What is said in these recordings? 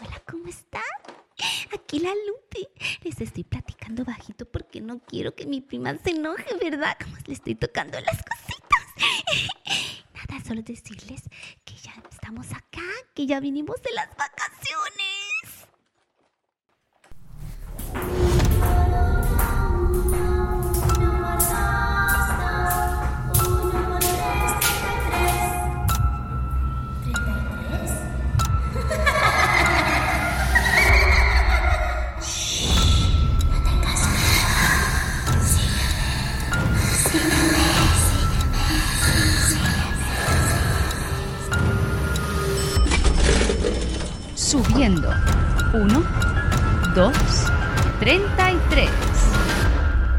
Hola, ¿cómo están? Aquí la Lupi. Les estoy platicando bajito porque no quiero que mi prima se enoje, ¿verdad? Como le estoy tocando las cositas. Nada, solo decirles que ya estamos acá, que ya vinimos de las vacaciones.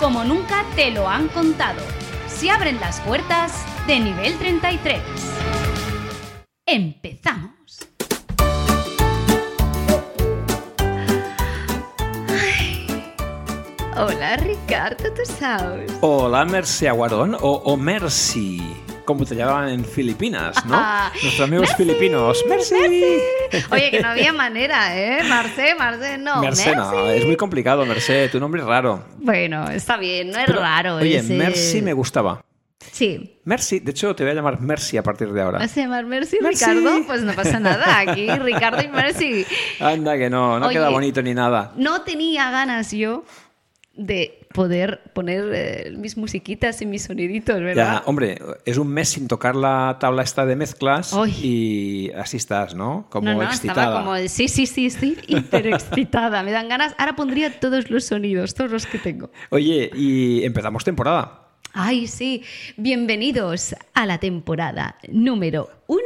como nunca te lo han contado. Se abren las puertas de nivel 33. Empezamos. Hola Ricardo Tutu Saus. Hola Mercè Guarón o, o Mercy, como te llamaban en Filipinas, ¿no? Nuestros amigos filipinos. Mercy. Oye, que no había manera, ¿eh? Marce, Marce, no. Mercè, no, es muy complicado, Mercè, tu nombre es raro. Bueno, está bien, no es Pero, raro. Oye, ese- me gustaba. Sí. Mercy, de hecho te voy a llamar Mercy a partir de ahora. ¿Vas a llamar Mercy, Mercy. Ricardo? Pues no pasa nada. Aquí Ricardo y Mercy. Anda que no, no Oye. queda bonito ni nada. No tenía ganas yo de poder poner eh, mis musiquitas y mis soniditos, Ya, ¿verdad? hombre, es un mes sin tocar la tabla esta de mezclas Ay. y así estás, ¿no? Como no, no, excitada. estaba como, sí, sí, sí, estoy hiper excitada. Me dan ganas. Ahora pondría todos los sonidos, todos los que tengo. Oye, y empezamos temporada. Ay, sí. Bienvenidos a la temporada número uno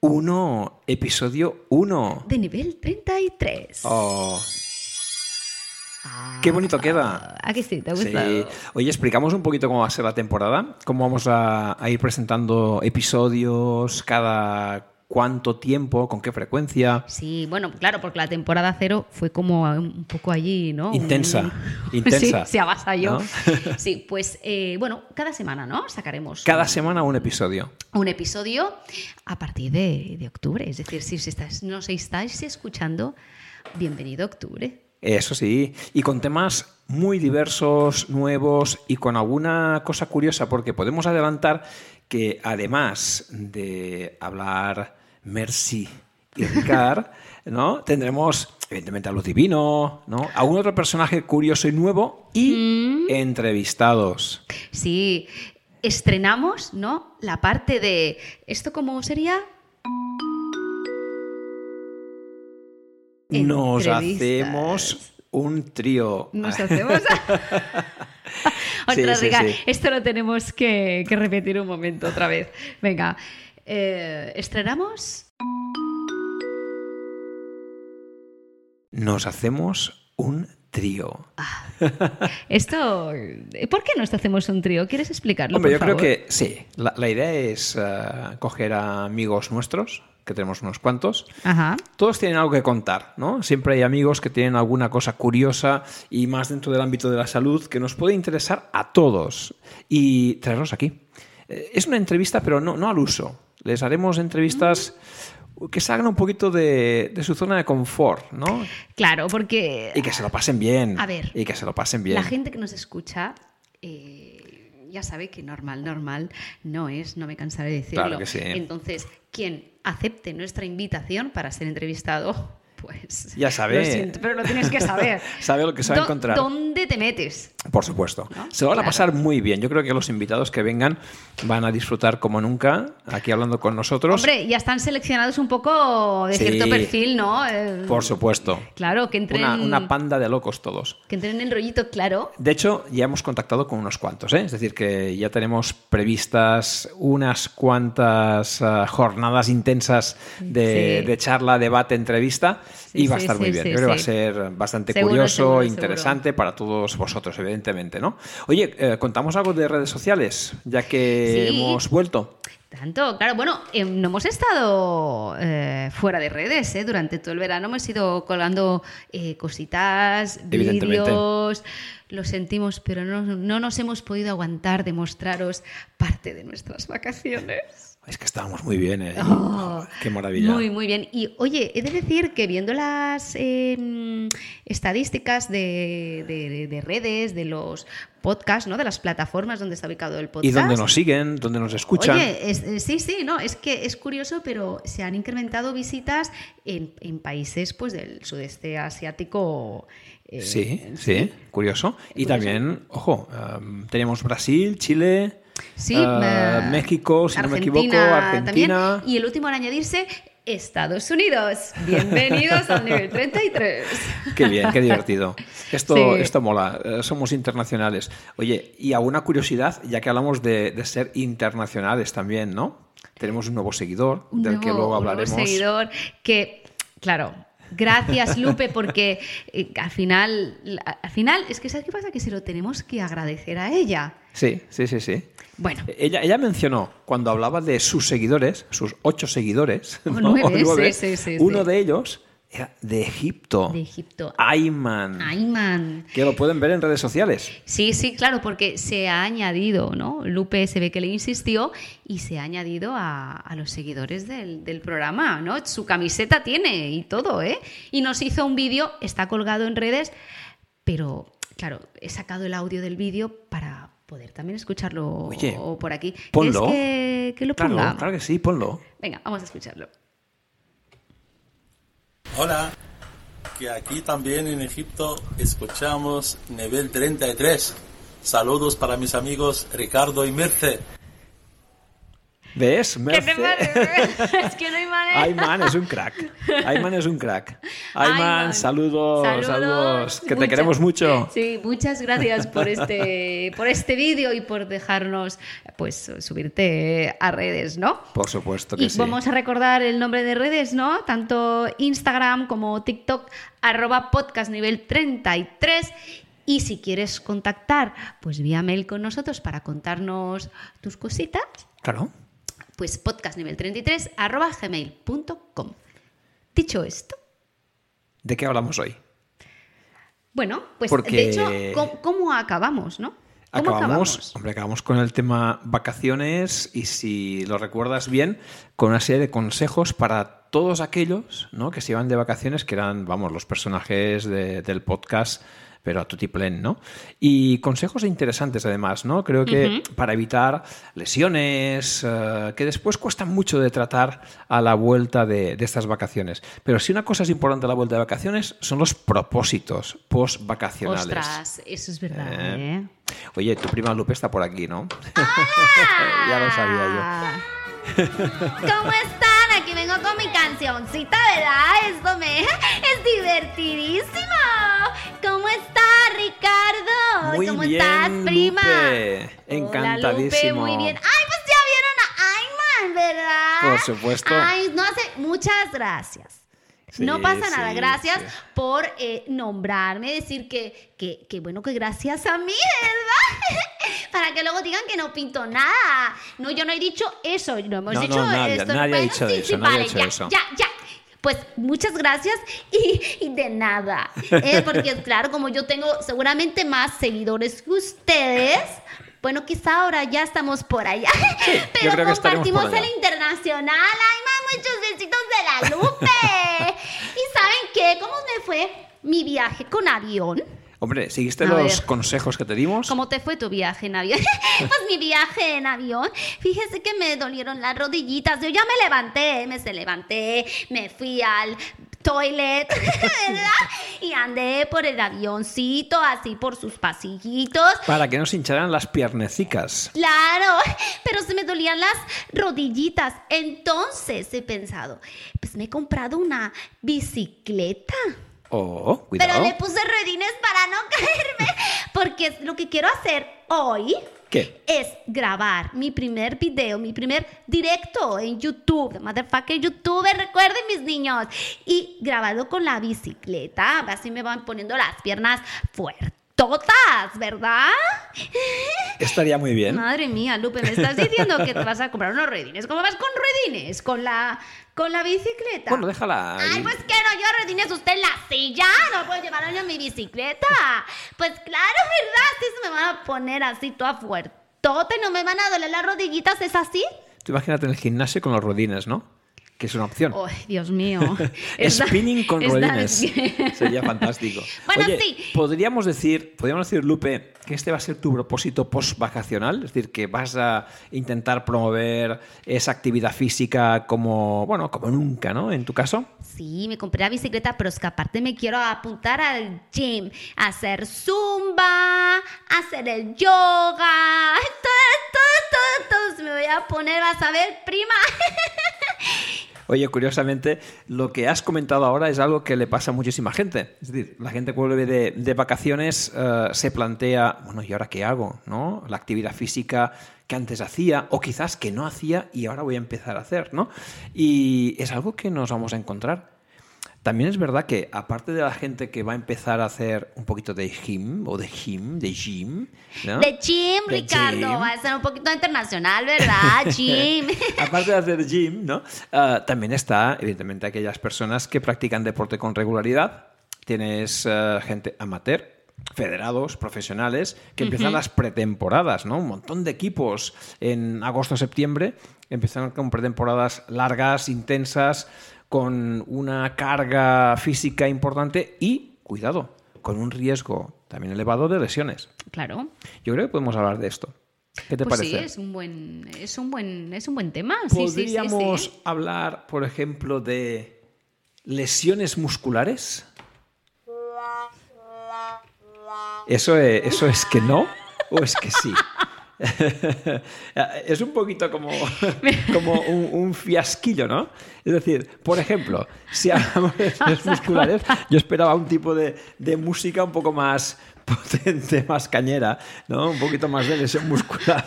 Uno, episodio uno. de nivel 33. Oh, qué bonito queda. ¿A que sí? ¿Te ha Sí. Oye, explicamos un poquito cómo va a ser la temporada, cómo vamos a, a ir presentando episodios, cada cuánto tiempo, con qué frecuencia. Sí, bueno, claro, porque la temporada cero fue como un poco allí, ¿no? Intensa, Un- intensa, Sí, se avasalló. ¿no? Sí, pues eh, bueno, cada semana, ¿no? Sacaremos Cada un- semana un episodio. un episodio a partir de, de octubre. Es decir, si os estáis, nos estáis escuchando, bienvenido a octubre. Eso sí, y con temas muy diversos, nuevos y con alguna cosa curiosa, porque podemos adelantar que además de hablar Mercy y Ricard, ¿no? Tendremos, evidentemente, a Luz Divino, ¿no? Algún otro personaje curioso y nuevo y entrevistados. Sí, estrenamos, ¿no? La parte de. ¿Esto cómo sería? Nos hacemos un trío. Nos hacemos. Otra sí. Esto lo tenemos que, que repetir un momento otra vez. Venga, eh, estrenamos. Nos hacemos un trío. Esto. ¿Por qué nos hacemos un trío? ¿Quieres explicarlo? Hombre, yo creo que sí. La, la idea es eh, coger a amigos nuestros, que tenemos unos cuantos. Ajá. Todos tienen algo que contar, ¿no? Siempre hay amigos que tienen alguna cosa curiosa y más dentro del ámbito de la salud que nos puede interesar a todos y traerlos aquí. Eh, Es una entrevista, pero no, no al uso. Les haremos entrevistas que salgan un poquito de, de su zona de confort, ¿no? Claro, porque. Y que se lo pasen bien. A ver, Y que se lo pasen bien. La gente que nos escucha. eh, ya sabe que normal, normal no es, no me cansaré de decirlo. Claro que sí. Entonces, quien acepte nuestra invitación para ser entrevistado, pues. Ya sabe. Lo siento, pero lo tienes que saber. Sabe lo que se va a encontrar. ¿Dónde te metes? Por supuesto. ¿No? Se lo van a pasar muy bien. Yo creo que los invitados que vengan van a disfrutar como nunca aquí hablando con nosotros. Hombre, ya están seleccionados un poco de Sí. cierto perfil, ¿no? Eh, Por supuesto. Claro, que entren, Una, una panda de locos todos. que entren en rollito claro. De hecho, ya hemos contactado con unos cuantos, ¿eh? es decir, que ya tenemos previstas unas cuantas ah, jornadas intensas de, Sí. de charla, debate, entrevista y va a estar muy bien. Yo creo que va a ser bastante Seguro, curioso, seguro, interesante para todos vosotros, evidentemente, ¿no? Oye, eh, contamos algo de redes sociales, ya que hemos vuelto. Tanto, claro, bueno, eh, no hemos estado eh, fuera de redes, ¿eh? Durante todo el verano hemos ido colgando eh, cositas, vídeos, lo sentimos, pero no, no nos hemos podido aguantar de mostraros parte de nuestras vacaciones. Es que estábamos muy bien, ¿eh? Oh, Qué maravilla. Muy, muy bien. Y oye, he de decir que viendo las eh, estadísticas de, de- de redes, de los podcasts, ¿no? De las plataformas donde está ubicado el podcast. ¿Y dónde nos siguen? ¿Dónde nos escuchan? Oye, es- eh, sí, sí, no, es que es curioso, pero se han incrementado visitas en, en países pues del sudeste asiático. eh, sí, sí, curioso. Y también, ojo, em, teníamos Brasil, Chile, Sí, eh, México, si no me equivoco, Argentina Argentina. También. Y el último en añadirse, Estados Unidos. Bienvenidos al nivel 33. Qué bien, qué divertido. Esto, Sí. esto mola, eh, somos internacionales. Oye, y alguna curiosidad, ya que hablamos de, de ser internacionales también, ¿no? Tenemos un nuevo seguidor, Un del que luego un nuevo hablaremos. seguidor que, claro, gracias Lupe, porque eh, al final, al final, es que ¿sabes qué pasa? Que se lo tenemos que agradecer a ella. Sí, sí, sí, sí. Bueno, Ella, ella mencionó, cuando hablaba de sus seguidores, sus ocho seguidores, O ¿no? nueve, sí, sí, sí, uno de ellos de Egipto. de Egipto. Ayman. Ayman. Que lo pueden ver en redes sociales. Sí, sí, claro, porque se ha añadido, ¿no? Lupe se ve que le insistió y se ha añadido a, a los seguidores del, del programa, ¿no? Su camiseta tiene y todo, ¿eh? Y nos hizo un vídeo, está colgado en redes, pero claro, he sacado el audio del vídeo para poder también escucharlo Oye, por aquí. ponlo. ¿Quieres que, que lo claro que sí, ponlo. Venga, vamos a escucharlo. Hola, que aquí también en Egipto escuchamos nivel 33. Saludos para mis amigos Ricardo y Merce. ¿Ves? ¿Qué Merce? es que no hay manera. Ayman es un crack. Ayman es un crack. Ayman, Ayman, saludos, saludos, Que te queremos mucho. Sí, muchas gracias por este, por este vídeo y por dejarnos pues subirte a redes, ¿no? Por supuesto que Y sí. vamos a recordar el nombre de redes, ¿no? Tanto Instagram como TikTok, arroba podcast nivel 33. Y si quieres contactar, pues vía mail con nosotros para contarnos tus cositas, Claro. Pues podcastnivel33 arroba gmail.com. Dicho esto, ¿De qué hablamos hoy? bueno, pues Porque- de hecho, ¿cómo, cómo acabamos, no? ¿Cómo Acabamos, hombre, acabamos con el tema vacaciones y si lo recuerdas bien, con una serie de consejos para todos aquellos ¿no? que se iban de vacaciones, que eran, vamos, los personajes de- del podcast, pero a tutiplén, ¿no? Y consejos interesantes además, ¿no? Creo que para evitar lesiones, eh, que después cuestan mucho de tratar a la vuelta de, de estas vacaciones. Pero si una cosa es importante a la vuelta de vacaciones, son los propósitos post-vacacionales. Ostras, eso es verdad, Eh. ¿eh? Oye, tu prima Lupe está por aquí, ¿no? ya lo sabía Ah. ¿Cómo están? Cancioncita, ¿verdad? Esto me es divertidísimo. ¿Cómo estás, Ricardo? Muy ¿Cómo bien, estás, prima? Lupe. Hola, Encantadísimo. Lupe, muy bien. Ay, pues ya vieron a Ayman, ¿verdad? Por supuesto. Ay, no hace. Muchas gracias. No pasa nada. sí, Gracias sí. por eh, nombrarme, decir que, que, que bueno, que gracias a mí, ¿verdad? Para que luego digan que no pinto nada. No, yo no he dicho eso. No hemos No, dicho no, nadie- esto. nadie ha Bueno, dicho sí, eso, ha dicho ya, eso. Ya, ya. Pues muchas gracias y, y de nada. ¿eh? Porque claro, como yo tengo seguramente más seguidores que ustedes, bueno, quizá ahora ya estamos por allá. Pero compartimos el internacional. Ay, más muchos besitos de la Lupe. ¿Cómo me fue mi viaje con avión? Hombre, ¿seguiste A los ver. consejos que te dimos? ¿Cómo te fue tu viaje en avión? Pues mi viaje en avión, fíjese que me dolieron las rodillitas. Yo ya me levanté, me se levanté, me fui al toilet, ¿verdad? Y andé por el avioncito, así por sus pasillitos. Para que no se hincharan las piernecicas. Claro, pero se me dolían las rodillitas. Entonces he pensado, pues me he comprado una bicicleta. Oh, Pero cuidado. le puse ruedines para no caerme, porque es lo que quiero hacer hoy. Es grabar mi primer video, mi primer directo en YouTube. Motherfucker YouTuber, recuerden mis niños. Y grabado con la bicicleta. Así me van poniendo las piernas fuertotas, ¿verdad? Estaría muy bien. Madre mía, Lupe, me estás diciendo que te vas a comprar unos ruedines. ¿Cómo vas con ruedines? Con la, con la bicicleta. Bueno, déjala. Ay, pues que no, yo ruedines usted en la silla. No puedo llevar yo en mi bicicleta. Pues claro, ¿verdad? Si se me van a poner así toda fuertota y no me van a doler las rodillitas, ¿es así? Tú imagínate en el gimnasio con los rodines, ¿no? Que es una opción. Ay, Dios mío. Spinning con rodines. Sería fantástico. Bueno, Oye, sí. podríamos decir, podríamos decir, Lupe, que este va a ser tu propósito post-vacacional, es decir, que vas a intentar promover esa actividad física como, bueno, como nunca, ¿no? En tu caso. Sí, me compré la bicicleta, pero es que aparte me quiero apuntar al gym, a hacer zumba, a hacer el yoga, todo, todo, todo, todo. Me voy a poner, vas a ver, prima. Oye, curiosamente, lo que has comentado ahora es algo que le pasa a muchísima gente. Es decir, la gente que vuelve de, vacaciones eh, se plantea, bueno, ¿y ahora qué hago? ¿No? La actividad física que antes hacía o quizás que no hacía y ahora voy a empezar a hacer, ¿no? Y es algo que nos vamos a encontrar. También es verdad que, aparte de la gente que va a empezar a hacer un poquito de gym o de gym, de gym, ¿no? De gym, De Ricardo, gym. va a ser un poquito internacional, ¿verdad? Gym. Aparte de hacer gym, ¿no? Ah, también está, evidentemente, aquellas personas que practican deporte con regularidad. Tienes eh, gente amateur, federados, profesionales, que empiezan las pretemporadas, ¿no? Un montón de equipos en agosto-septiembre empiezan con pretemporadas largas, intensas, con una carga física importante y, cuidado, con un riesgo también elevado de lesiones. Claro. Yo creo que podemos hablar de esto. ¿Qué te Pues parece? sí, es un buen, es un buen, es un buen tema. Sí, sí, sí, ¿Podríamos sí. hablar, por ejemplo, de lesiones musculares? ¿Eso es, ¿Eso es que no o es que sí? es un poquito como, como un, un fiasquillo, ¿no? Es decir, por ejemplo, si hablamos de musculares, yo esperaba un tipo de, de música un poco más potente, más cañera, ¿no? Un poquito más de lesión muscular.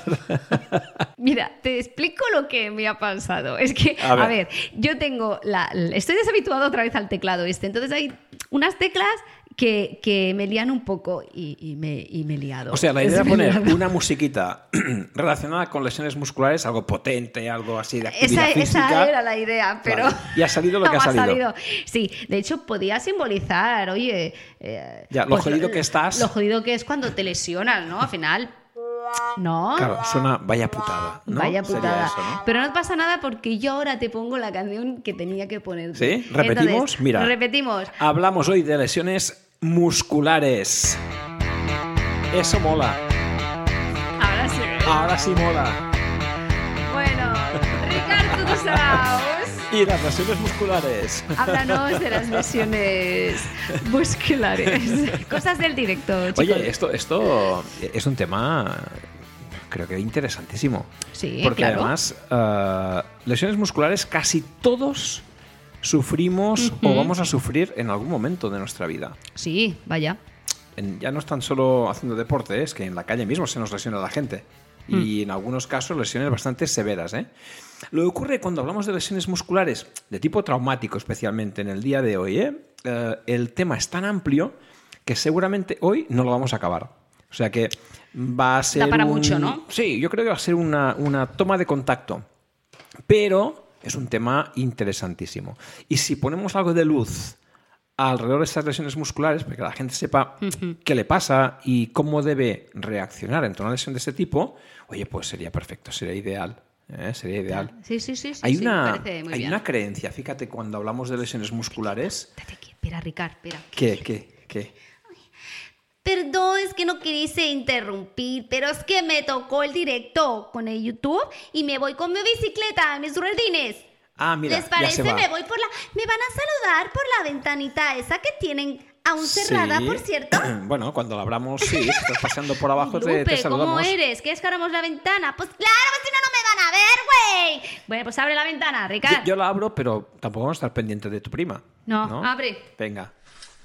Mira, te explico lo que me ha pasado. Es que, A ver, yo tengo la, estoy deshabituado otra vez al teclado este, entonces hay unas teclas que, que me lían un poco y, y me, y me he liado. O sea, la Es idea he poner una musiquita relacionada con lesiones musculares, algo potente, algo así de actividad Esa, física. esa era la idea, pero... Vale. Y ha salido lo que ha salido. Sí, de hecho podía simbolizar, oye... eh, Ya, lo jodido que estás. Lo jodido que es cuando te lesionas, ¿no? Al final... No. Claro, suena vaya putada. ¿no? Vaya putada. eso, ¿no? Pero no pasa nada porque yo ahora te pongo la canción que tenía que poner. ¿Sí? ¿Repetimos? Mira. Repetimos. Hablamos hoy de lesiones musculares. Eso mola. Ahora sí. Ahora sí mola. Bueno, Ricardo Tussaus, Y las lesiones musculares. háblanos de las lesiones musculares. Cosas del directo, chicos. Oye, esto, esto es un tema creo que interesantísimo. Sí, Porque claro. además, eh, lesiones musculares casi todos sufrimos o vamos a sufrir en algún momento de nuestra vida. Sí, vaya. En- ya no es tan solo haciendo deporte, es que en la calle mismo se nos lesiona la gente. Y en algunos casos lesiones bastante severas. ¿eh? Lo que ocurre cuando hablamos de lesiones musculares, de tipo traumático especialmente en el día de hoy, ¿eh? Eh, el tema es tan amplio que seguramente hoy no lo vamos a acabar. O sea que va a ser... para un- mucho, ¿no? Sí, yo creo que va a ser una, una toma de contacto. Pero es un tema interesantísimo. Y si ponemos algo de luz alrededor de estas lesiones musculares, para que la gente sepa qué le pasa y cómo debe reaccionar ante una lesión de este tipo, oye, pues sería perfecto, sería ideal. ¿eh? Sería ideal. Sí, sí, sí. sí, hay sí, una, hay bien. una creencia, fíjate, cuando hablamos de lesiones musculares, Espera, Ricard, espera. que, que, que Perdón, es que no quise interrumpir, pero es que me tocó el directo con el YouTube y me voy con mi bicicleta, mis ruedines. Ah, mira, ¿Les ya parece? se va. Me voy por la. Me van a saludar por la ventanita esa que tienen aún cerrada, Sí. por cierto. bueno, cuando la abramos, sí, si estás paseando por abajo, te, te Lupe, ¿cómo saludamos. eres? ¿Quieres que abramos la ventana? Pues claro, pues si no, no me van a ver, güey. Bueno, pues abre la ventana, Yo, Ricard. yo la abro, pero tampoco vamos a estar pendiente de tu prima. No, abre. Venga,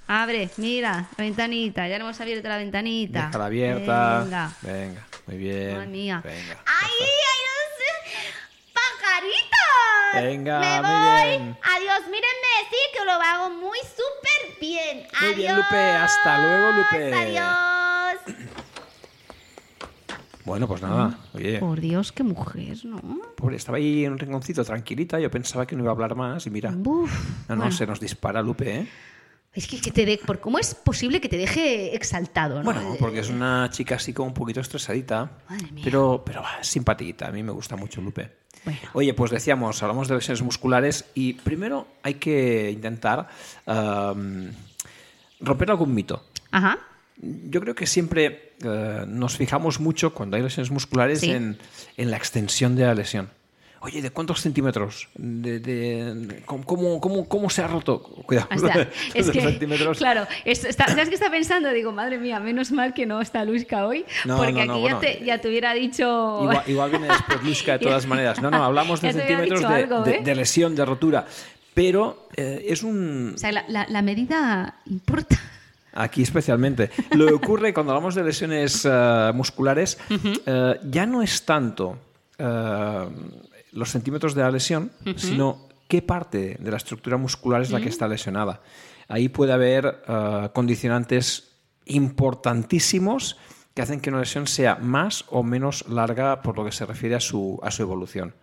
Abre, mira, la ventanita. Ya le hemos abierto la ventanita. déjala abierta. Venga. Venga, muy Muy bien. Madre mía. Venga. ¡Ay, ay, no sé! ¡Pajaritos! Venga, Me muy voy. bien. Adiós, mírenme, sí, que lo hago muy súper bien. Muy Adiós. bien, Lupe. Hasta luego, Lupe. Adiós. Bueno, pues nada. Oye, Por Dios, qué mujer, ¿no? pobre, estaba ahí en un rinconcito tranquilita. Yo pensaba que no iba a hablar más y mira. Uf, No, no, bueno. se nos dispara Lupe, ¿eh? Es que, que te de, por cómo es posible que te deje exaltado, ¿no? Bueno, porque es una chica así como un poquito estresadita. Pero, pero simpatita. A mí me gusta mucho Lupe. Bueno. Oye, pues decíamos, hablamos de lesiones musculares y primero hay que intentar romper algún mito. Ajá. Yo creo que siempre eh, nos fijamos mucho cuando hay lesiones musculares Sí. en, en la extensión de la lesión. Oye, ¿de cuántos centímetros? ¿De, de- cómo, cómo, cómo- cómo se ha roto? Cuidado. O sea, es Los que, centímetros. claro, es- está- ¿sabes qué está pensando? Digo, madre mía, menos mal que no está Luisca hoy, No, porque no, aquí ya, te, ya te hubiera dicho... Igual, igual viene después Luisca de todas maneras. No, no, hablamos de centímetros algo, ¿eh? de lesión, de rotura. Pero eh, es un, O sea, la, la- la medida importa. Aquí especialmente. Lo que ocurre cuando hablamos de lesiones eh, musculares ya no es tanto los centímetros de la lesión, sino qué parte de la estructura muscular es la que está lesionada. Ahí puede haber eh, condicionantes importantísimos que hacen que una lesión sea más o menos larga por lo que se refiere a su, a su evolución.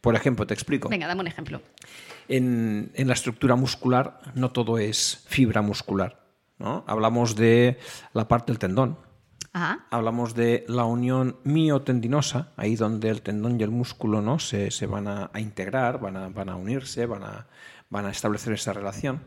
Por ejemplo, te explico. Venga, dame un ejemplo. En, en la estructura muscular no todo es fibra muscular. ¿no? Hablamos de la parte del tendón, Ajá. hablamos de la unión miotendinosa, ahí donde el tendón y el músculo ¿no? se, se van a, a integrar, van a, van a unirse, van a, van a establecer esa relación.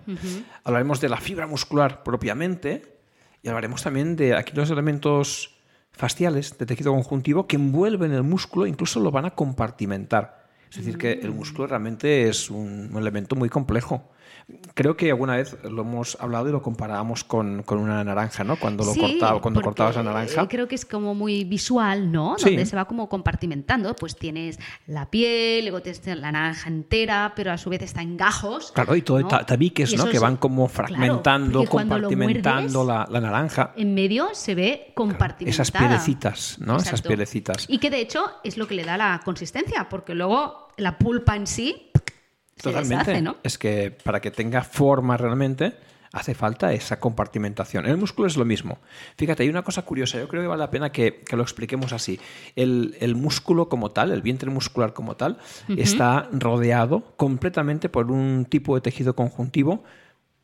Hablaremos de la fibra muscular propiamente y hablaremos también de aquí los elementos fasciales de tejido conjuntivo que envuelven el músculo, incluso lo van a compartimentar. Es decir, que el músculo realmente es un elemento muy complejo. Creo que alguna vez lo hemos hablado y lo comparábamos con, con una naranja, ¿no? Cuando, lo Sí, cortaba- cuando cortabas la naranja. eh, Creo que es como muy visual, ¿no? Sí. Donde se va como compartimentando. Pues tienes la piel, luego tienes la naranja entera, pero a su vez está en gajos. Claro, y todo ¿no? ta- tabiques, Y ¿no? eso Que es- van como claro, fragmentando, lo compartimentando muerdes, la, la naranja. En medio se ve compartimentada. Esas pielecitas, ¿no? Esas Exacto. pielecitas. Y que de hecho es lo que le da la consistencia, porque luego la pulpa en sí se Totalmente. deshace, ¿no? Es que para que tenga forma realmente hace falta esa compartimentación. En el músculo es lo mismo. Fíjate, hay una cosa curiosa, yo creo que vale la pena que, que lo expliquemos así. El, el músculo como tal, el vientre muscular como tal, está rodeado completamente por un tipo de tejido conjuntivo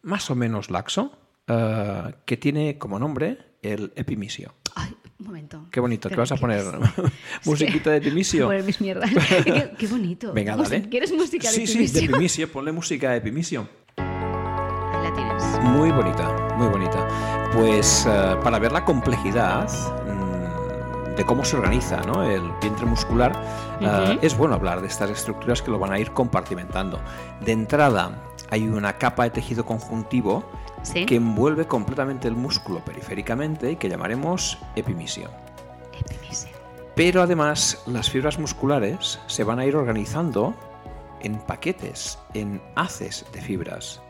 más o menos laxo, eh, que tiene como nombre el epimisio. Ay, un momento. Qué bonito, ¿qué Pero vas a ¿qué poner? ¿Musiquita de epimisio? Poner mis mierdas. qué, qué bonito. Venga, dale. ¿Quieres música de Sí, sí, Epimisio? de epimisio. Ponle música de epimisio. Ahí la tienes. Muy bonita, muy bonita. Pues eh, para ver la complejidad mm, de cómo se organiza ¿no? el vientre muscular, eh, es bueno hablar de estas estructuras que lo van a ir compartimentando. De entrada, hay una capa de tejido conjuntivo Sí. que envuelve completamente el músculo periféricamente y que llamaremos epimisio. Pero además las fibras musculares se van a ir organizando en paquetes, en haces de fibras.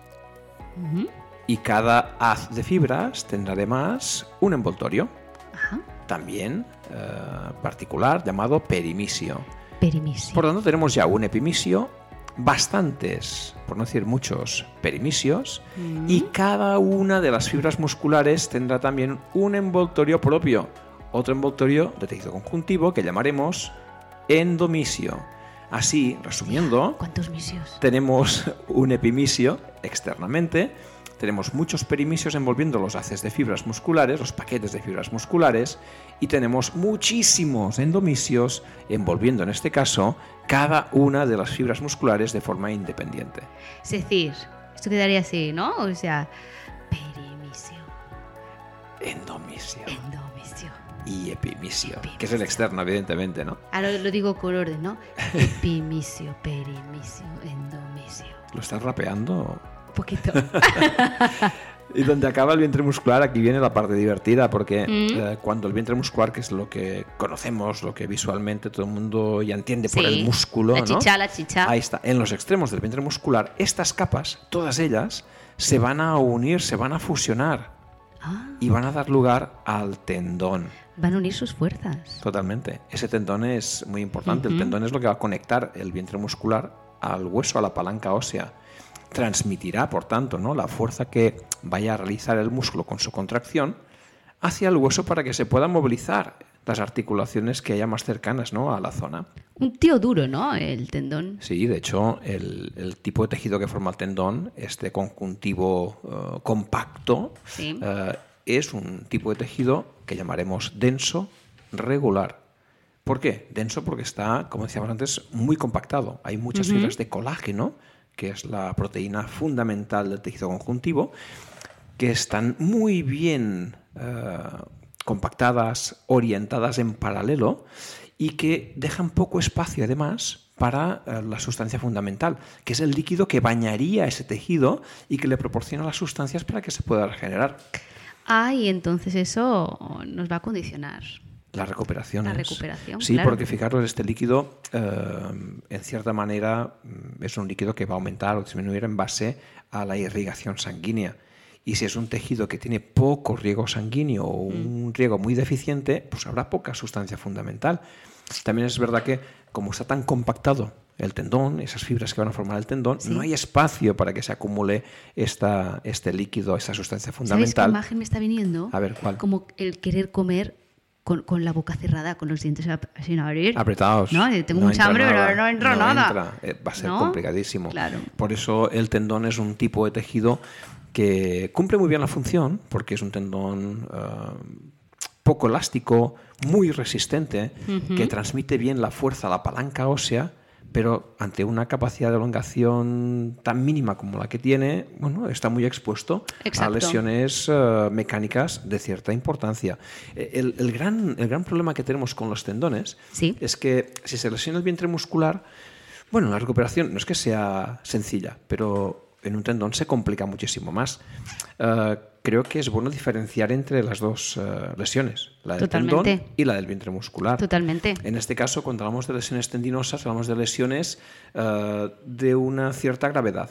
Y cada haz de fibras tendrá además un envoltorio, Ajá. también eh, particular, llamado perimisio. Perimisio. Por lo tanto, tenemos ya un epimisio, bastantes, por no decir muchos, perimisios, y cada una de las fibras musculares tendrá también un envoltorio propio, otro envoltorio de tejido conjuntivo que llamaremos endomisio. Así, resumiendo, ¿Cuántos misios? tenemos un epimisio externamente, tenemos muchos perimisios envolviendo los haces de fibras musculares, los paquetes de fibras musculares, y tenemos muchísimos endomisios envolviendo en este caso cada una de las fibras musculares de forma independiente. Es decir, esto quedaría así, ¿no? O sea, perimisio, Endomisio endomisio. y epimisio, que es el externo, evidentemente, ¿no? Ahora lo digo con orden, ¿no? Epimisio, perimisio, endomisio. ¿Lo estás rapeando? Un poquito. Y donde acaba el vientre muscular, aquí viene la parte divertida, porque Mm. eh, cuando el vientre muscular, que es lo que conocemos, lo que visualmente todo el mundo ya entiende por el músculo, la ¿no? chicha, la chicha. Ahí está, en los extremos del vientre muscular, estas capas, todas ellas, se van a unir, se van a fusionar. Ah. y van a dar lugar al tendón. Van a unir sus fuerzas. Totalmente. Ese tendón es muy importante. El tendón es lo que va a conectar el vientre muscular al hueso, a la palanca ósea. Transmitirá, por tanto, ¿no? la fuerza que vaya a realizar el músculo con su contracción hacia el hueso para que se puedan movilizar las articulaciones que haya más cercanas ¿no? a la zona. Un tío duro, ¿no? El tendón. Sí, de hecho, el, el tipo de tejido que forma el tendón, este conjuntivo eh, compacto, Sí. eh, es un tipo de tejido que llamaremos denso regular. ¿Por qué? Denso porque está, como decíamos antes, muy compactado. Hay muchas fibras de colágeno, que es la proteína fundamental del tejido conjuntivo, que están muy bien eh, compactadas, orientadas en paralelo y que dejan poco espacio además para eh, la sustancia fundamental, que es el líquido que bañaría ese tejido y que le proporciona las sustancias para que se pueda regenerar. Ah, y entonces eso nos va a condicionar. La recuperación. La es- recuperación, Sí, claro. porque fijaros, este líquido, eh, en cierta manera, mm, es un líquido que va a aumentar o disminuir en base a la irrigación sanguínea. Y si es un tejido que tiene poco riego sanguíneo o Mm. un riego muy deficiente, pues habrá poca sustancia fundamental. También es verdad que, como está tan compactado el tendón, esas fibras que van a formar el tendón, no hay espacio para que se acumule esta, este líquido, esta sustancia ¿Sabéis qué fundamental. imagen me está viniendo? A ver, ¿cuál? Como el querer comer con, con la boca cerrada, con los dientes sin abrir. apretados. No, tengo No mucha hambre, nada, pero no entra nada. entra. Eh, Va a ser ¿No? complicadísimo. Claro. Por eso el tendón es un tipo de tejido que cumple muy bien la función, porque es un tendón eh, poco elástico, muy resistente, que transmite bien la fuerza a la palanca ósea, pero ante una capacidad de elongación tan mínima como la que tiene, bueno, está muy expuesto a lesiones eh, mecánicas de cierta importancia. Eh, El, el gran, el gran problema que tenemos con los tendones Sí. es que si se lesiona el vientre muscular, bueno, la recuperación no es que sea sencilla, pero en un tendón se complica muchísimo más. Eh, creo que es bueno diferenciar entre las dos eh, lesiones, la del Totalmente. tendón y la del vientre muscular. Totalmente. En este caso, cuando hablamos de lesiones tendinosas, hablamos de lesiones eh, de una cierta gravedad.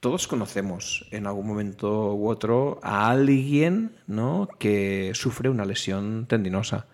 Todos conocemos en algún momento u otro a alguien ¿no? que sufre una lesión tendinosa.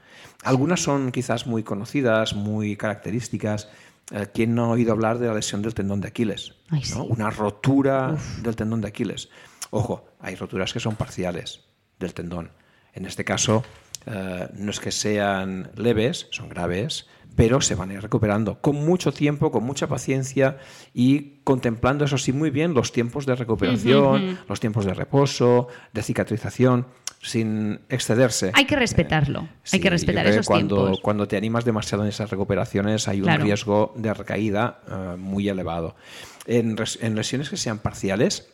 Algunas son quizás muy conocidas, muy características. Eh, ¿Quién no ha oído hablar de la lesión del tendón de Aquiles? Ay, ¿no? sí. Una rotura del tendón de Aquiles. Ojo, hay roturas que son parciales del tendón. En este caso, eh, no es que sean leves, son graves, pero se van a ir recuperando con mucho tiempo, con mucha paciencia y contemplando, eso sí, muy bien los tiempos de recuperación, los tiempos de reposo, de cicatrización, sin excederse. Hay que respetarlo. Sí, Hay que respetar esos cuando, tiempos. Cuando te animas demasiado en esas recuperaciones hay un Claro. riesgo de recaída eh, muy elevado. En lesiones que sean parciales,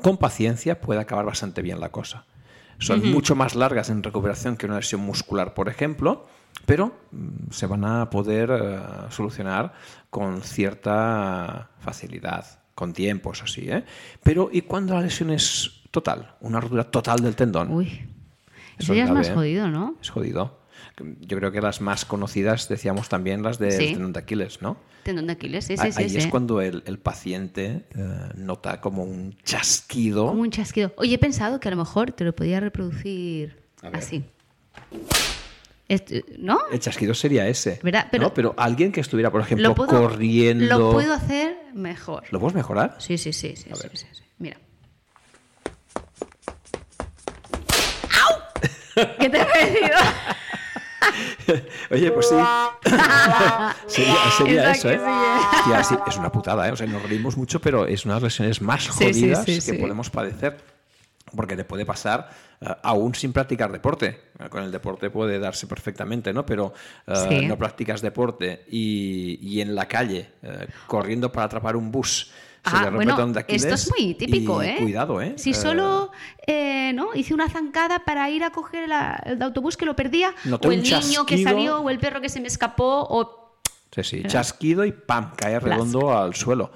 con paciencia puede acabar bastante bien la cosa. Son mucho más largas en recuperación que una lesión muscular, por ejemplo, pero mm, se van a poder eh, solucionar con cierta facilidad, con tiempos así. ¿eh? Pero ¿y cuando la lesión es total? Una rotura total del tendón. Uy. Eso Eso ya es más ¿eh? jodido, ¿no? Es jodido. Yo creo que las más conocidas, decíamos también, las del Sí. tendón de Aquiles, ¿no? Tendón de Aquiles, sí, sí, Ahí sí. es sí. cuando el, el paciente eh, nota como un chasquido. Como un chasquido. Oye, he pensado que a lo mejor te lo podía reproducir así. Este, ¿No? El chasquido sería ese. ¿Verdad? Pero- ¿no? Pero alguien que estuviera, por ejemplo, Lo puedo, corriendo. lo puedo hacer mejor. ¿Lo puedes mejorar? Sí, sí, sí, sí, sí, sí. Mira. ¿Qué te ha parecido? Oye, pues sí. sería eso, ¿eh? ¿eh? Sí, es una putada, ¿eh? O sea, nos reímos mucho, pero es una de las lesiones más sí, jodidas sí, que podemos padecer. Porque te puede pasar eh, aún sin practicar deporte. Eh, Con el deporte puede darse perfectamente, ¿no? Pero Sí. no practicas deporte y, y en la calle, corriendo para atrapar un bus, se Ah, le bueno, esto es muy típico, ¿eh? Cuidado, ¿eh? Si Eh, solo eh, ¿no? hice una zancada para ir a coger la- el autobús que lo perdía, Noté o el niño que salió, o el perro que se me escapó, o Sí, sí, chasquido y ¡pam! cae redondo al suelo.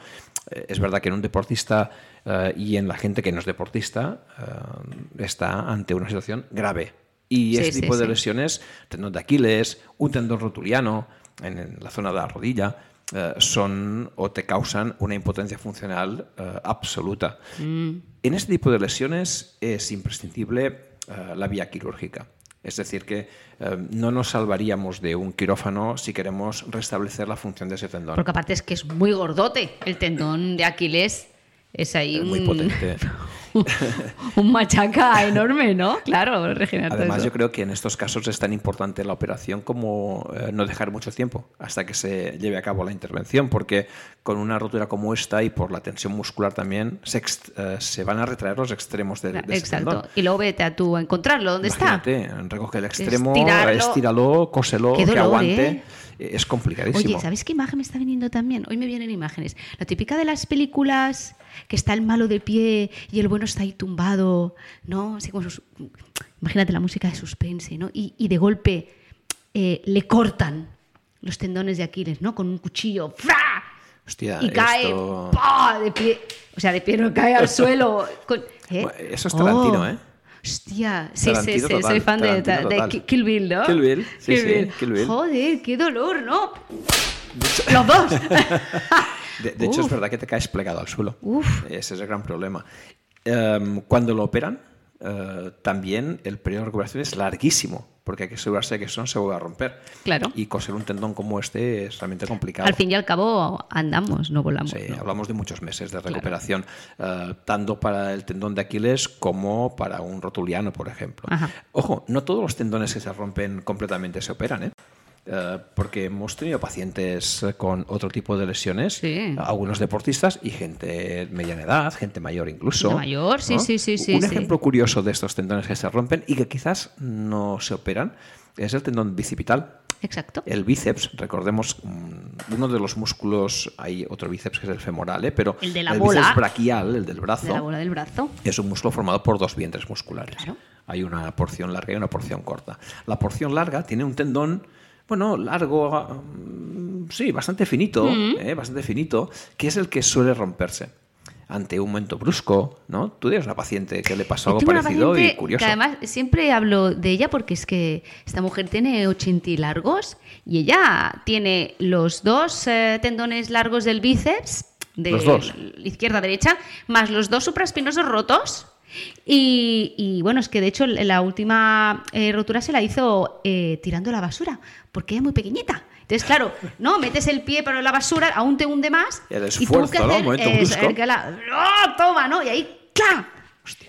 Eh, Es verdad que en un deportista eh, y en la gente que no es deportista eh, está ante una situación grave. Y Sí, este sí, tipo de lesiones, tendón de Aquiles, un tendón rotuliano en la zona de la rodilla, eh, son o te causan una impotencia funcional eh, absoluta. En este tipo de lesiones es imprescindible eh, la vía quirúrgica. Es decir, que eh, no nos salvaríamos de un quirófano si queremos restablecer la función de ese tendón. Porque aparte es que es muy gordote. El tendón de Aquiles es ahí Es muy un, potente. un machaca enorme, ¿no? Claro, regenerar Además, yo creo que en estos casos es tan importante la operación como eh, no dejar mucho tiempo hasta que se lleve a cabo la intervención, porque con una rotura como esta y por la tensión muscular también se, ex- eh, se van a retraer los extremos de, de Exacto. tendón. Y luego vete a tú a encontrarlo. ¿Dónde está? Recoge el extremo, Estirarlo. estíralo, cóselo, que aguante. ¿eh? Es complicadísimo. Oye, ¿sabes qué imagen me está viniendo también? Hoy me vienen imágenes. La típica de las películas que está el malo de pie y el bueno está ahí tumbado, ¿no? Así como sus- Imagínate la música de suspense, ¿no? Y, y de golpe eh, le cortan los tendones de Aquiles, ¿no? Con un cuchillo. ¡fra! Hostia, Y cae esto- de pie. O sea, de pie no cae al suelo. con- ¿eh? Eso es Tarantino, ¿eh? Hostia, sí, sí, sí, total, soy fan de, de. Kill Bill, ¿no? Kill Bill, sí, sí, Kill Bill. Joder, qué dolor, ¿no? Los dos. De, de hecho, es verdad que te caes plegado al suelo. Uf. Ese es el gran problema. Em, cuando lo operan, eh, también el periodo de recuperación es larguísimo, porque hay que asegurarse de que eso no se vuelva a romper. Claro. Y coser un tendón como este es realmente complicado. Al fin y al cabo andamos, no volamos. Sí, ¿no? hablamos de muchos meses de recuperación, eh, tanto para el tendón de Aquiles como para un rotuliano, por ejemplo. Ajá. Ojo, no todos los tendones que se rompen completamente se operan, ¿eh? Eh, porque hemos tenido pacientes con otro tipo de lesiones, Sí. algunos deportistas y gente de mediana edad, gente mayor incluso. Mayor, sí, sí, sí, sí, Un sí. ejemplo curioso de estos tendones que se rompen y que quizás no se operan es el tendón bicipital. Exacto. El bíceps, recordemos, mm, uno de los músculos, hay otro bíceps que es el femoral, ¿eh? pero El de la bíceps bola. braquial, el del brazo, De la bola del brazo. es un músculo formado por dos vientres musculares. Claro. Hay una porción larga y una porción corta. La porción larga tiene un tendón, bueno, largo, mm, sí, bastante finito, ¿eh? bastante finito, que es el que suele romperse ante un momento brusco, ¿no? Tú tienes una paciente que le pasó algo parecido y curioso. Que además siempre hablo de ella porque es que esta mujer tiene 80 y largos y ella tiene los dos eh, tendones largos del bíceps, de Los dos. izquierda a derecha, más los dos supraespinosos rotos. Y, y, bueno, es que de hecho la última eh, rotura se la hizo eh, tirando la basura, porque ella es muy pequeñita. Entonces, claro, no metes el pie para la basura, aún te hunde más. El y tuvo que esfuerzo, ¿no? hacer, eh, saber que la- ¡Oh, toma, ¿no? Y ahí, ¡cla!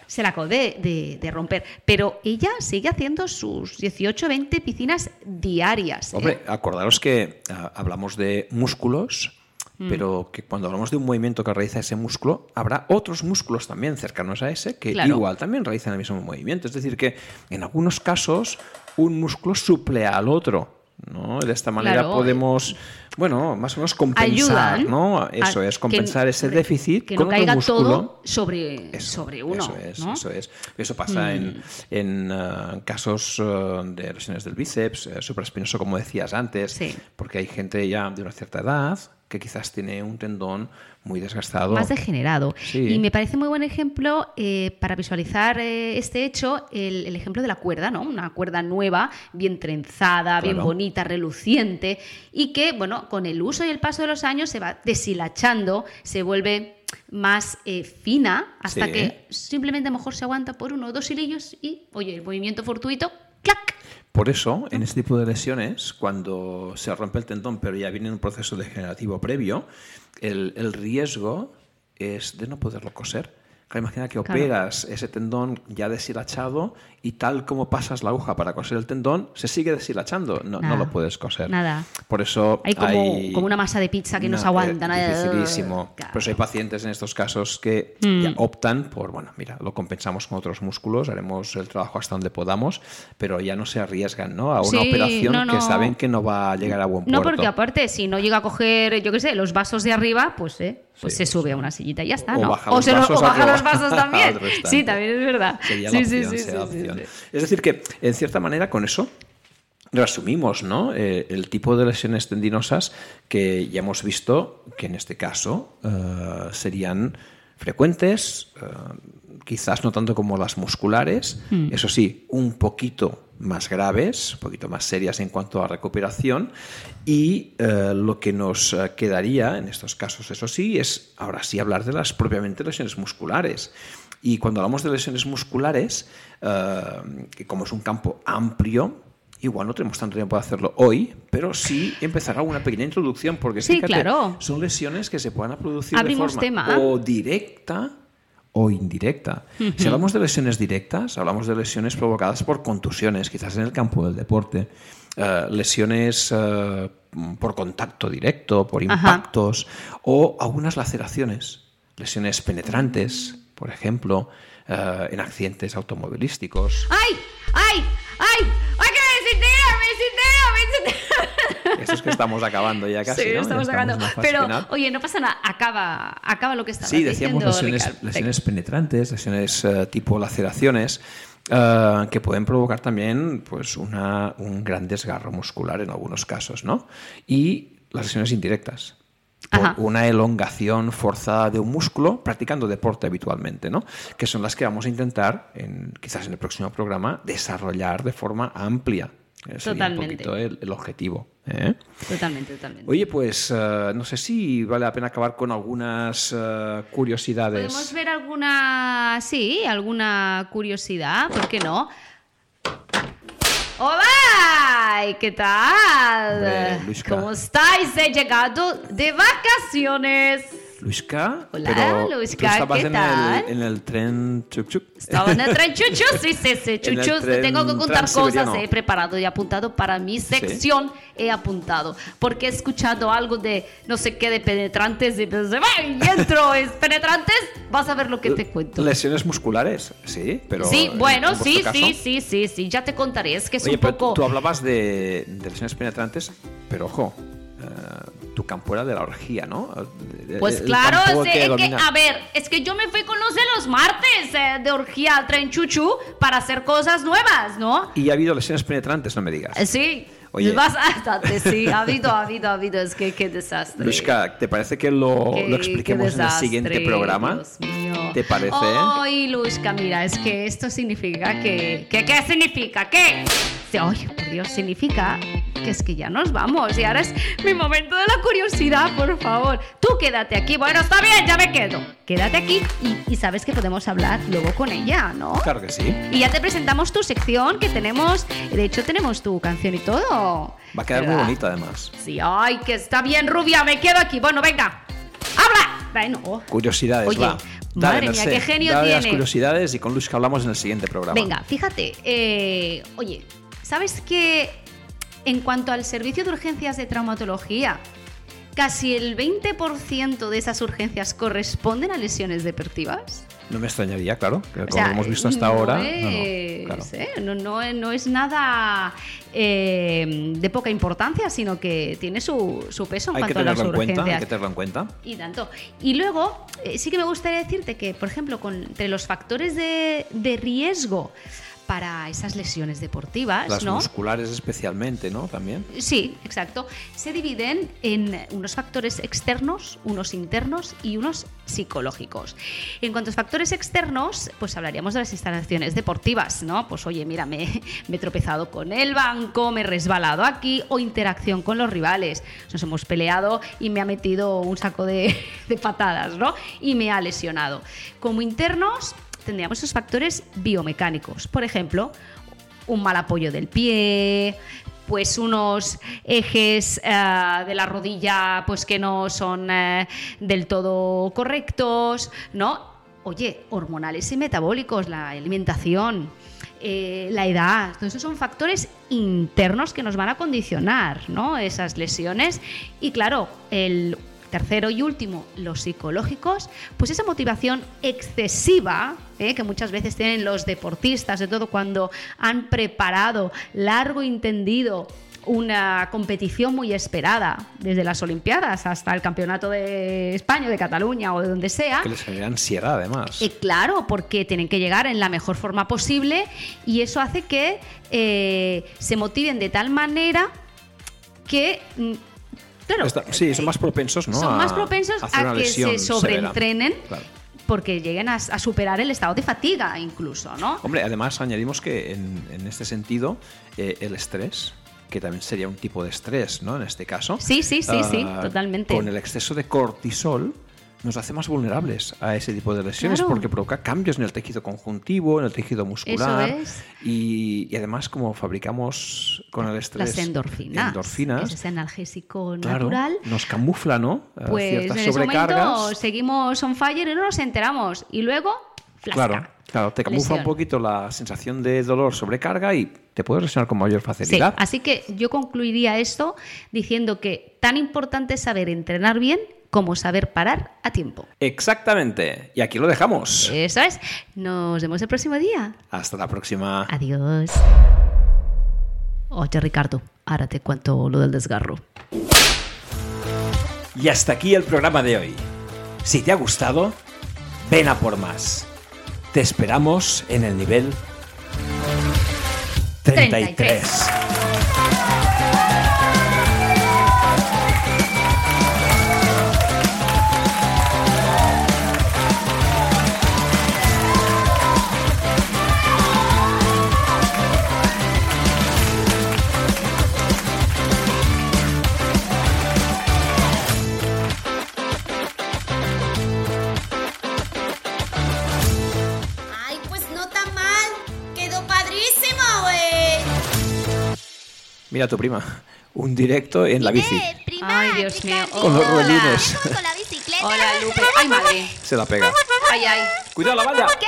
Se la acabó de, de- de romper. Pero ella sigue haciendo sus 18, 20 piscinas diarias. ¿eh? Hombre, acordaros que ah, hablamos de músculos, Mm. pero que cuando hablamos de un movimiento que realiza ese músculo, habrá otros músculos también cercanos a ese que Claro. igual también realizan el mismo movimiento. Es decir, que en algunos casos un músculo suple al otro. ¿no? De esta manera Claro. podemos, bueno, más o menos compensar, Ayudan ¿no? Eso es, que- compensar ese déficit Que con no otro caiga músculo. todo sobre, Eso, sobre uno. Eso es, ¿no? Mm. eso es. Eso pasa en, en, eh, casos eh, de lesiones del bíceps, eh, supraespinoso, como decías antes, Sí. porque hay gente ya de una cierta edad que quizás tiene un tendón muy desgastado. más degenerado. Sí. Y me parece muy buen ejemplo eh, para visualizar eh, este hecho, el, el ejemplo de la cuerda, ¿no? Una cuerda nueva, bien trenzada, bien bonita, reluciente, y que, bueno, con el uso y el paso de los años se va deshilachando, se vuelve más eh, fina, hasta Sí. que simplemente a lo mejor se aguanta por uno o dos hilillos y, oye, el movimiento fortuito, ¡clac! Por eso, en este tipo de lesiones, cuando se rompe el tendón, pero ya viene un proceso degenerativo previo, el, el riesgo es de no poderlo coser. Claro, imagina que Claro. operas ese tendón ya deshilachado y tal como pasas la aguja para coser el tendón, se sigue deshilachando. No, no lo puedes coser. Nada. Por eso Hay como, hay- como una masa de pizza que no, se No, aguanta. eh, ¿no? dificilísimo. Claro. Por eso hay pacientes en estos casos que Mm. ya optan por, bueno, mira, lo compensamos con otros músculos, haremos el trabajo hasta donde podamos, pero ya no se arriesgan ¿no? a una Sí, operación no, no. que saben que no va a llegar a buen No, puerto. porque aparte, si no llega a coger, yo qué sé, los vasos de arriba, pues, eh, pues Sí, se sube a una sillita y ya está, O ¿no? baja o los se o baja los vasos también. sí, también es verdad. Sería sí, la sí, opción, sí, sería la opción. Es decir, que en cierta manera con eso resumimos ¿no? Eh, el tipo de lesiones tendinosas que ya hemos visto que en este caso eh, serían frecuentes, eh, quizás no tanto como las musculares, eso sí, un poquito más graves, un poquito más serias en cuanto a recuperación, y eh, lo que nos eh, quedaría en estos casos, eso sí, es ahora sí hablar de las propiamente lesiones musculares. Y cuando hablamos de lesiones musculares, eh, que como es un campo amplio, igual no tenemos tanto tiempo de hacerlo hoy, pero sí empezar una pequeña introducción, porque Sí, fíjate, claro. son lesiones que se puedan producir Abrimos de forma tema. o directa o indirecta. Si hablamos de lesiones directas, hablamos de lesiones provocadas por contusiones, quizás en el campo del deporte, eh, lesiones eh, por contacto directo, por Ajá. impactos o algunas laceraciones, lesiones penetrantes, por ejemplo, eh, en accidentes automovilísticos. ¡Ay! ¡Ay! ¡Ay! Eso es que estamos acabando ya casi, sí, ¿no? Estamos fase Pero, oye, no pasa nada. Acaba, acaba lo que estabas Sí, decíamos lesiones, penetrantes, lesiones eh, tipo laceraciones, eh, que pueden provocar también pues, una, un gran desgarro muscular en algunos casos, ¿no? Y las lesiones indirectas. por Ajá. una elongación forzada de un músculo practicando deporte habitualmente, ¿no? Que son las que vamos a intentar, en, quizás en el próximo programa, desarrollar de forma amplia. Eh, sería un Totalmente. poquito el, el objetivo. ¿eh? Totalmente, totalmente. Oye, pues eh, no sé si vale la pena acabar con algunas curiosidades. ¿Podemos ver alguna, sí, alguna curiosidad? ¿Por qué no? ¡Hola! ¿Qué tal? Hombre. ¿Cómo estáis? He llegado de vacaciones. Luisca, Hola, pero Luisca, tú estabas ¿qué en, tal? El, en el tren chuk. Estaba en el tren chuchu, sí, sí, sí, En el chuchu. tren Tengo que contar cosas, he preparado y apuntado para mi sección, he apuntado. Porque he escuchado algo de no sé qué de penetrantes y pensé, y entro, es penetrantes, vas a ver lo que te cuento. Lesiones musculares, sí, pero. Sí, en- bueno, en vuestro sí, caso- sí, sí, sí, sí, ya te contaré. Es que es Oye, un pero poco. tú, hablabas de, de lesiones penetrantes, pero ojo, eh, tu campo era de la orgía, ¿no? Pues el claro, es que, a ver, es que yo me fui con los de los martes eh, de orgía al tren chuchu para hacer cosas nuevas, ¿no? Y ha habido lesiones penetrantes, no me digas. Eh, Sí. Oye. Vas bastante, sí, ha habido, ha habido, ha habido, es que qué desastre. Luisca, ¿te parece que lo, Qué- lo qué expliquemos en el siguiente programa? Dios mío. ¿Te parece? Ay, Luisca, mira, es que esto significa que... que- ¿Qué significa? ¿Qué? Ay, por Dios, significa que es que ya nos vamos y ahora es mi momento de la curiosidad, por favor. Tú quédate aquí. Bueno, está bien, ya me quedo. Quédate aquí y, y sabes que podemos hablar luego con ella, ¿no? Claro que sí. Y ya te presentamos tu sección que tenemos, de hecho tenemos tu canción y todo. Va a quedar muy bonita además. Sí, ay, que está bien rubia, me quedo aquí. Bueno, venga, habla. Bueno, Curiosidades, Oye, va. madre mía, qué genio dale las tiene. curiosidades y con Luisca hablamos en el siguiente programa. venga, fíjate. eh, oye, ¿sabes que en cuanto al servicio de urgencias de traumatología, casi el 20% de esas urgencias corresponden a lesiones deportivas? No me extrañaría, claro, que como sea, lo hemos visto hasta no ahora. no, Es, no, claro. ¿eh? no, no- no es nada eh, de poca importancia, sino que tiene su, su peso en Hay que cuanto a las tenerlo en cuenta, hay que tenerlo en cuenta. Y tanto. Y luego, eh, sí que me gustaría decirte que, por ejemplo, con, entre los factores de, de riesgo para esas lesiones deportivas, Las ¿no? musculares especialmente, ¿no? También. Sí, exacto. Se dividen en unos factores externos, unos internos y unos psicológicos. En cuanto a los factores externos, pues hablaríamos de las instalaciones deportivas, ¿no? Pues oye, mira, me, me he tropezado con el banco, me he resbalado aquí o interacción con los rivales. Nos hemos peleado y me ha metido un saco de, de patadas, ¿no? Y me ha lesionado. Como internos, tendríamos esos factores biomecánicos. Por ejemplo, un mal apoyo del pie, pues unos ejes eh, de la rodilla pues que no son eh, del todo correctos, ¿no? Oye, hormonales y metabólicos, la alimentación, eh, la edad, todos esos son factores internos que nos van a condicionar, ¿no? Esas lesiones. Y claro, el tercero y último, los psicológicos, pues esa motivación excesiva ¿eh? que muchas veces tienen los deportistas, de todo cuando han preparado largo y entendido una competición muy esperada, desde las Olimpiadas hasta el Campeonato de España, de Cataluña o de donde sea. Que les genera ansiedad, además. Eh, claro, porque tienen que llegar en la mejor forma posible y eso hace que eh, se motiven de tal manera que... Claro, Está- sí, son más propensos, ¿no? son a- más propensos a que se sobreentrenen Claro. porque lleguen a, a superar el estado de fatiga incluso, ¿no? Hombre, además añadimos que en, en este sentido eh, el estrés que también sería un tipo de estrés, ¿no? En este caso. Sí, sí, sí, sí, ah, totalmente. Con el exceso de cortisol nos hace más vulnerables a ese tipo de lesiones Claro. porque provoca cambios en el tejido conjuntivo, en el tejido muscular. Eso es. Y, y además, como fabricamos con el estrés Las endorfinas. endorfinas, Ese analgésico claro, natural. nos camufla, ¿no? A Pues en ciertas ese momento seguimos on fire y no nos enteramos. Y luego, flasca. Claro, claro, te camufla un poquito la sensación de dolor, sobrecarga y te puedes lesionar con mayor Sí, facilidad. así que yo concluiría esto diciendo que tan importante es saber entrenar bien cómo saber parar a tiempo. Exactamente. Y aquí lo dejamos. Eso es. Nos vemos el próximo día. Hasta la próxima. Adiós. Oye, Ricardo, ahora te cuento lo del desgarro. Y hasta aquí el programa de hoy. Si te ha gustado, ven a por más. Te esperamos en el nivel 33. 33. Mira tu prima, un directo en la bici. Prima, Ay, Dios mío. chica, Con los ruedines. Con la bicicleta. Hola, Lupe. Ay, madre. Se la pega. Ay, ay. Cuidado la valla. ¿Qué?